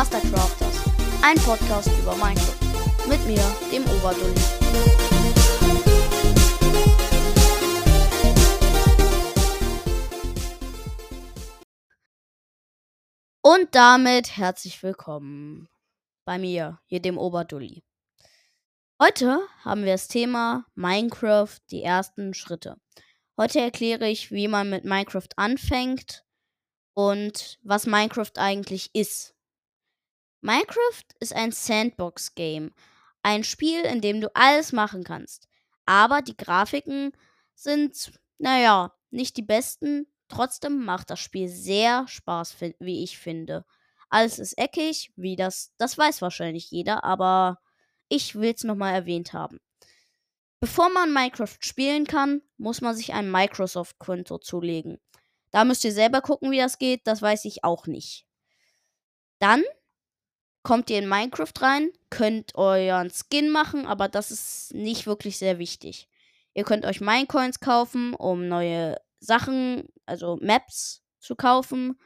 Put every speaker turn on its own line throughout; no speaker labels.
Mastercrafters, ein Podcast über Minecraft. Mit mir, dem Oberdulli. Und damit herzlich willkommen bei mir, hier dem Oberdulli. Heute haben wir das Thema Minecraft, die ersten Schritte. Heute erkläre ich, wie man mit Minecraft anfängt und was Minecraft eigentlich ist. Minecraft ist ein Sandbox-Game. Ein Spiel, in dem du alles machen kannst. Aber die Grafiken sind, naja, nicht die besten. Trotzdem macht das Spiel sehr Spaß, wie ich finde. Alles ist eckig, wie das, das weiß wahrscheinlich jeder, aber ich will es nochmal erwähnt haben. Bevor man Minecraft spielen kann, muss man sich ein Microsoft-Konto zulegen. Da müsst ihr selber gucken, wie das geht, das weiß ich auch nicht. Dann kommt ihr in Minecraft rein, könnt euren Skin machen, aber das ist nicht wirklich sehr wichtig. Ihr könnt euch Minecoins kaufen, um neue Sachen, also Maps zu kaufen,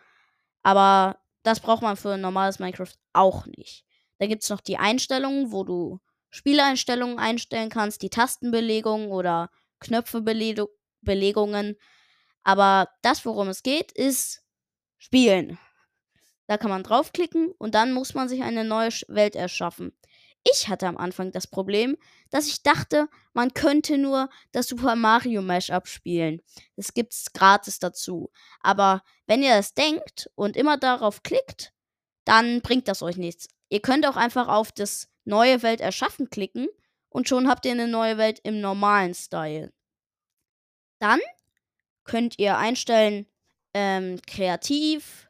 aber das braucht man für ein normales Minecraft auch nicht. Da gibt es noch die Einstellungen, wo du Spieleinstellungen einstellen kannst, die Tastenbelegung oder Knöpfebelegungen. Aber das, worum es geht, ist Spielen. Da kann man draufklicken und dann muss man sich eine neue Welt erschaffen. Ich hatte am Anfang das Problem, dass ich dachte, man könnte nur das Super Mario Mashup spielen. Das gibt's gratis dazu. Aber wenn ihr das denkt und immer darauf klickt, dann bringt das euch nichts. Ihr könnt auch einfach auf das neue Welt erschaffen klicken und schon habt ihr eine neue Welt im normalen Style. Dann könnt ihr einstellen ähm, kreativ,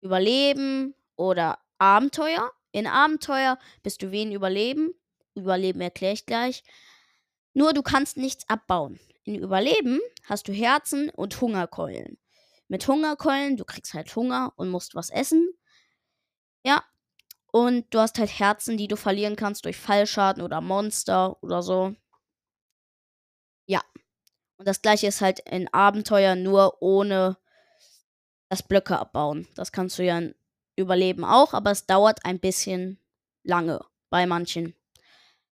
Überleben oder Abenteuer. In Abenteuer bist du wen Überleben. Überleben erkläre ich gleich. Nur du kannst nichts abbauen. In Überleben hast du Herzen und Hungerkeulen. Mit Hungerkeulen, du kriegst halt Hunger und musst was essen. Ja. Und du hast halt Herzen, die du verlieren kannst durch Fallschaden oder Monster oder so. Ja. Und das gleiche ist halt in Abenteuer nur ohne das Blöcke abbauen. Das kannst du ja Überleben auch, aber es dauert ein bisschen lange bei manchen.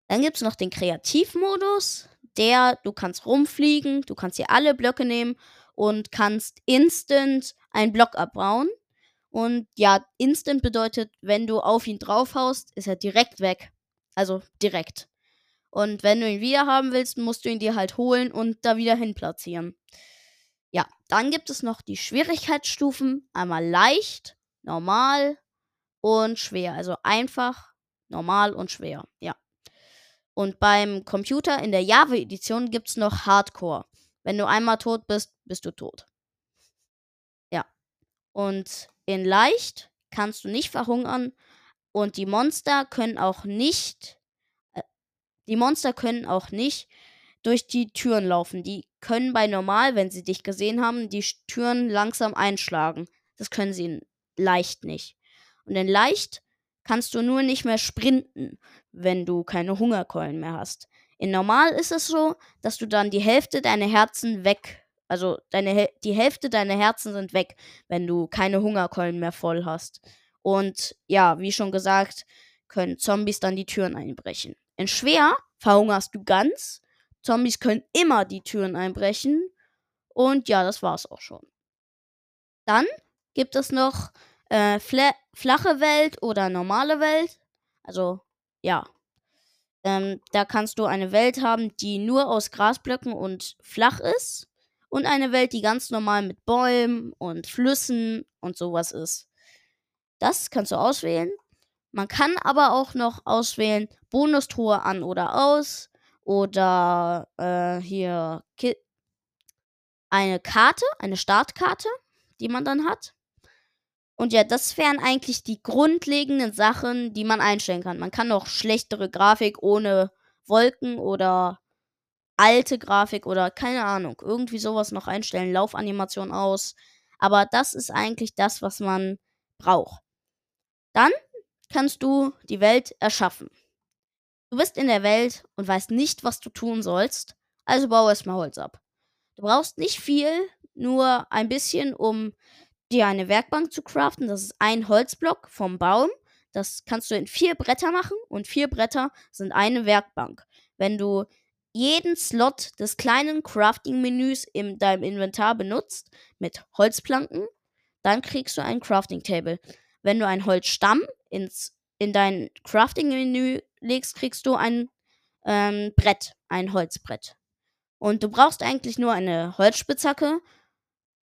Dann gibt es noch den Kreativmodus. Der, du kannst rumfliegen, du kannst hier alle Blöcke nehmen und kannst instant einen Block abbauen. Und ja, instant bedeutet, wenn du auf ihn draufhaust, ist er direkt weg. Also direkt. Und wenn du ihn wieder haben willst, musst du ihn dir halt holen und da wieder hin platzieren. Ja, dann gibt es noch die Schwierigkeitsstufen. Einmal leicht, normal und schwer. Also einfach, normal und schwer. Ja. Und beim Computer in der Java-Edition gibt es noch Hardcore. Wenn du einmal tot bist, bist du tot. Ja. Und in leicht kannst du nicht verhungern. Und die Monster können auch nicht. Äh, die Monster können auch nicht durch die Türen laufen. Die können bei normal, wenn sie dich gesehen haben, die Türen langsam einschlagen. Das können sie in leicht nicht. Und in leicht kannst du nur nicht mehr sprinten, wenn du keine Hungerkeulen mehr hast. In normal ist es so, dass du dann die Hälfte deiner Herzen weg, also deine, die Hälfte deiner Herzen sind weg, wenn du keine Hungerkeulen mehr voll hast. Und ja, wie schon gesagt, können Zombies dann die Türen einbrechen. In schwer verhungerst du ganz Zombies können immer die Türen einbrechen. Und ja, das war's auch schon. Dann gibt es noch äh, flache Welt oder normale Welt. Also, ja. Ähm, da kannst du eine Welt haben, die nur aus Grasblöcken und flach ist. Und eine Welt, die ganz normal mit Bäumen und Flüssen und sowas ist. Das kannst du auswählen. Man kann aber auch noch auswählen, Bonustruhe an oder aus. Oder äh, hier Ki eine Karte, eine Startkarte, die man dann hat. Und ja, das wären eigentlich die grundlegenden Sachen, die man einstellen kann. Man kann auch schlechtere Grafik ohne Wolken oder alte Grafik oder keine Ahnung, irgendwie sowas noch einstellen, Laufanimation aus. Aber das ist eigentlich das, was man braucht. Dann kannst du die Welt erschaffen. Du bist in der Welt und weißt nicht, was du tun sollst, also bau erstmal Holz ab. Du brauchst nicht viel, nur ein bisschen, um dir eine Werkbank zu craften. Das ist ein Holzblock vom Baum. das kannst du in vier Bretter machen und vier Bretter sind eine Werkbank. Wenn du jeden Slot des kleinen Crafting-Menüs in deinem Inventar benutzt mit Holzplanken, dann kriegst du ein Crafting-Table. Wenn du einen Holzstamm ins, in dein Crafting-Menü legst, kriegst du ein ähm, Brett, ein Holzbrett. Und du brauchst eigentlich nur eine Holzspitzhacke.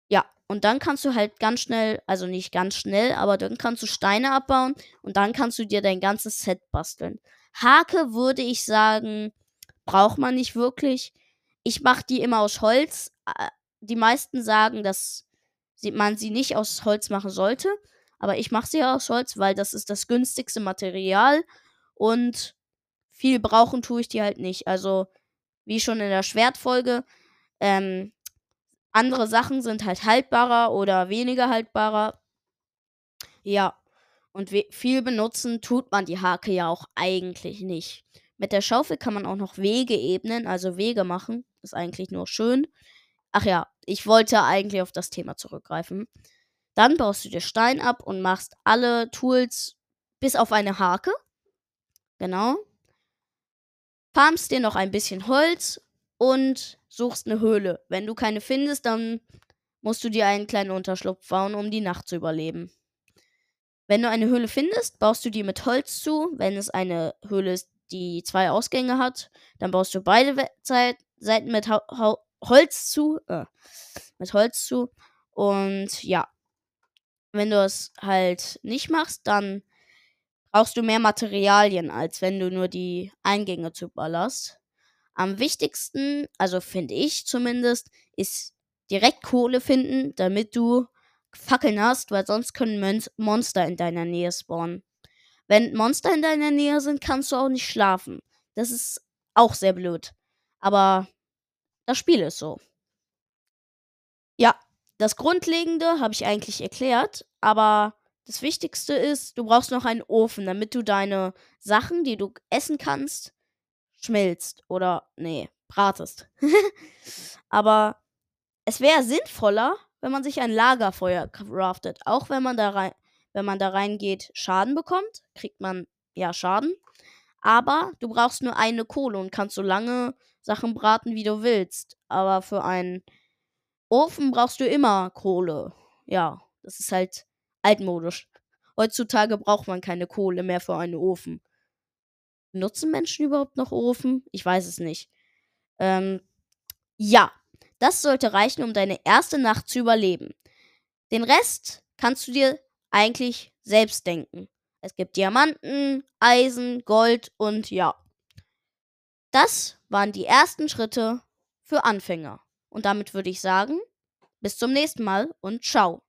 Ja, und dann kannst du halt ganz schnell, also nicht ganz schnell, aber dann kannst du Steine abbauen und dann kannst du dir dein ganzes Set basteln. Hake würde ich sagen, braucht man nicht wirklich. Ich mache die immer aus Holz. Die meisten sagen, dass man sie nicht aus Holz machen sollte. Aber ich mache sie aus Holz, weil das ist das günstigste Material. Und viel brauchen tue ich die halt nicht. Also, wie schon in der Schwertfolge, ähm, andere Sachen sind halt haltbarer oder weniger haltbarer. Ja. Und viel benutzen tut man die Hake ja auch eigentlich nicht. Mit der Schaufel kann man auch noch Wege ebnen, also Wege machen. Ist eigentlich nur schön. Ach ja, ich wollte eigentlich auf das Thema zurückgreifen. Dann baust du dir Stein ab und machst alle Tools bis auf eine Hake. Genau. Farmst dir noch ein bisschen Holz und suchst eine Höhle. Wenn du keine findest, dann musst du dir einen kleinen Unterschlupf bauen, um die Nacht zu überleben. Wenn du eine Höhle findest, baust du die mit Holz zu. Wenn es eine Höhle ist, die zwei Ausgänge hat, dann baust du beide Seiten mit Holz zu. Äh, mit Holz zu. Und ja. Wenn du es halt nicht machst, dann brauchst du mehr Materialien, als wenn du nur die Eingänge zuballerst. Am wichtigsten, also finde ich zumindest, ist direkt Kohle finden, damit du Fackeln hast, weil sonst können Mon Monster in deiner Nähe spawnen. Wenn Monster in deiner Nähe sind, kannst du auch nicht schlafen. Das ist auch sehr blöd. Aber das Spiel ist so. Ja, das Grundlegende habe ich eigentlich erklärt, aber das Wichtigste ist, du brauchst noch einen Ofen, damit du deine Sachen, die du essen kannst, schmilzt oder nee, bratest. aber es wäre sinnvoller, wenn man sich ein Lagerfeuer craftet, auch wenn man da rein wenn man da reingeht, Schaden bekommt, kriegt man ja Schaden. Aber du brauchst nur eine Kohle und kannst so lange Sachen braten, wie du willst. Aber für einen Ofen brauchst du immer Kohle. Ja, das ist halt altmodisch. Heutzutage braucht man keine Kohle mehr für einen Ofen. Nutzen Menschen überhaupt noch Ofen? Ich weiß es nicht. Ähm, ja, das sollte reichen, um deine erste Nacht zu überleben. Den Rest kannst du dir eigentlich selbst denken. Es gibt Diamanten, Eisen, Gold und ja. Das waren die ersten Schritte für Anfänger. Und damit würde ich sagen, bis zum nächsten Mal und ciao.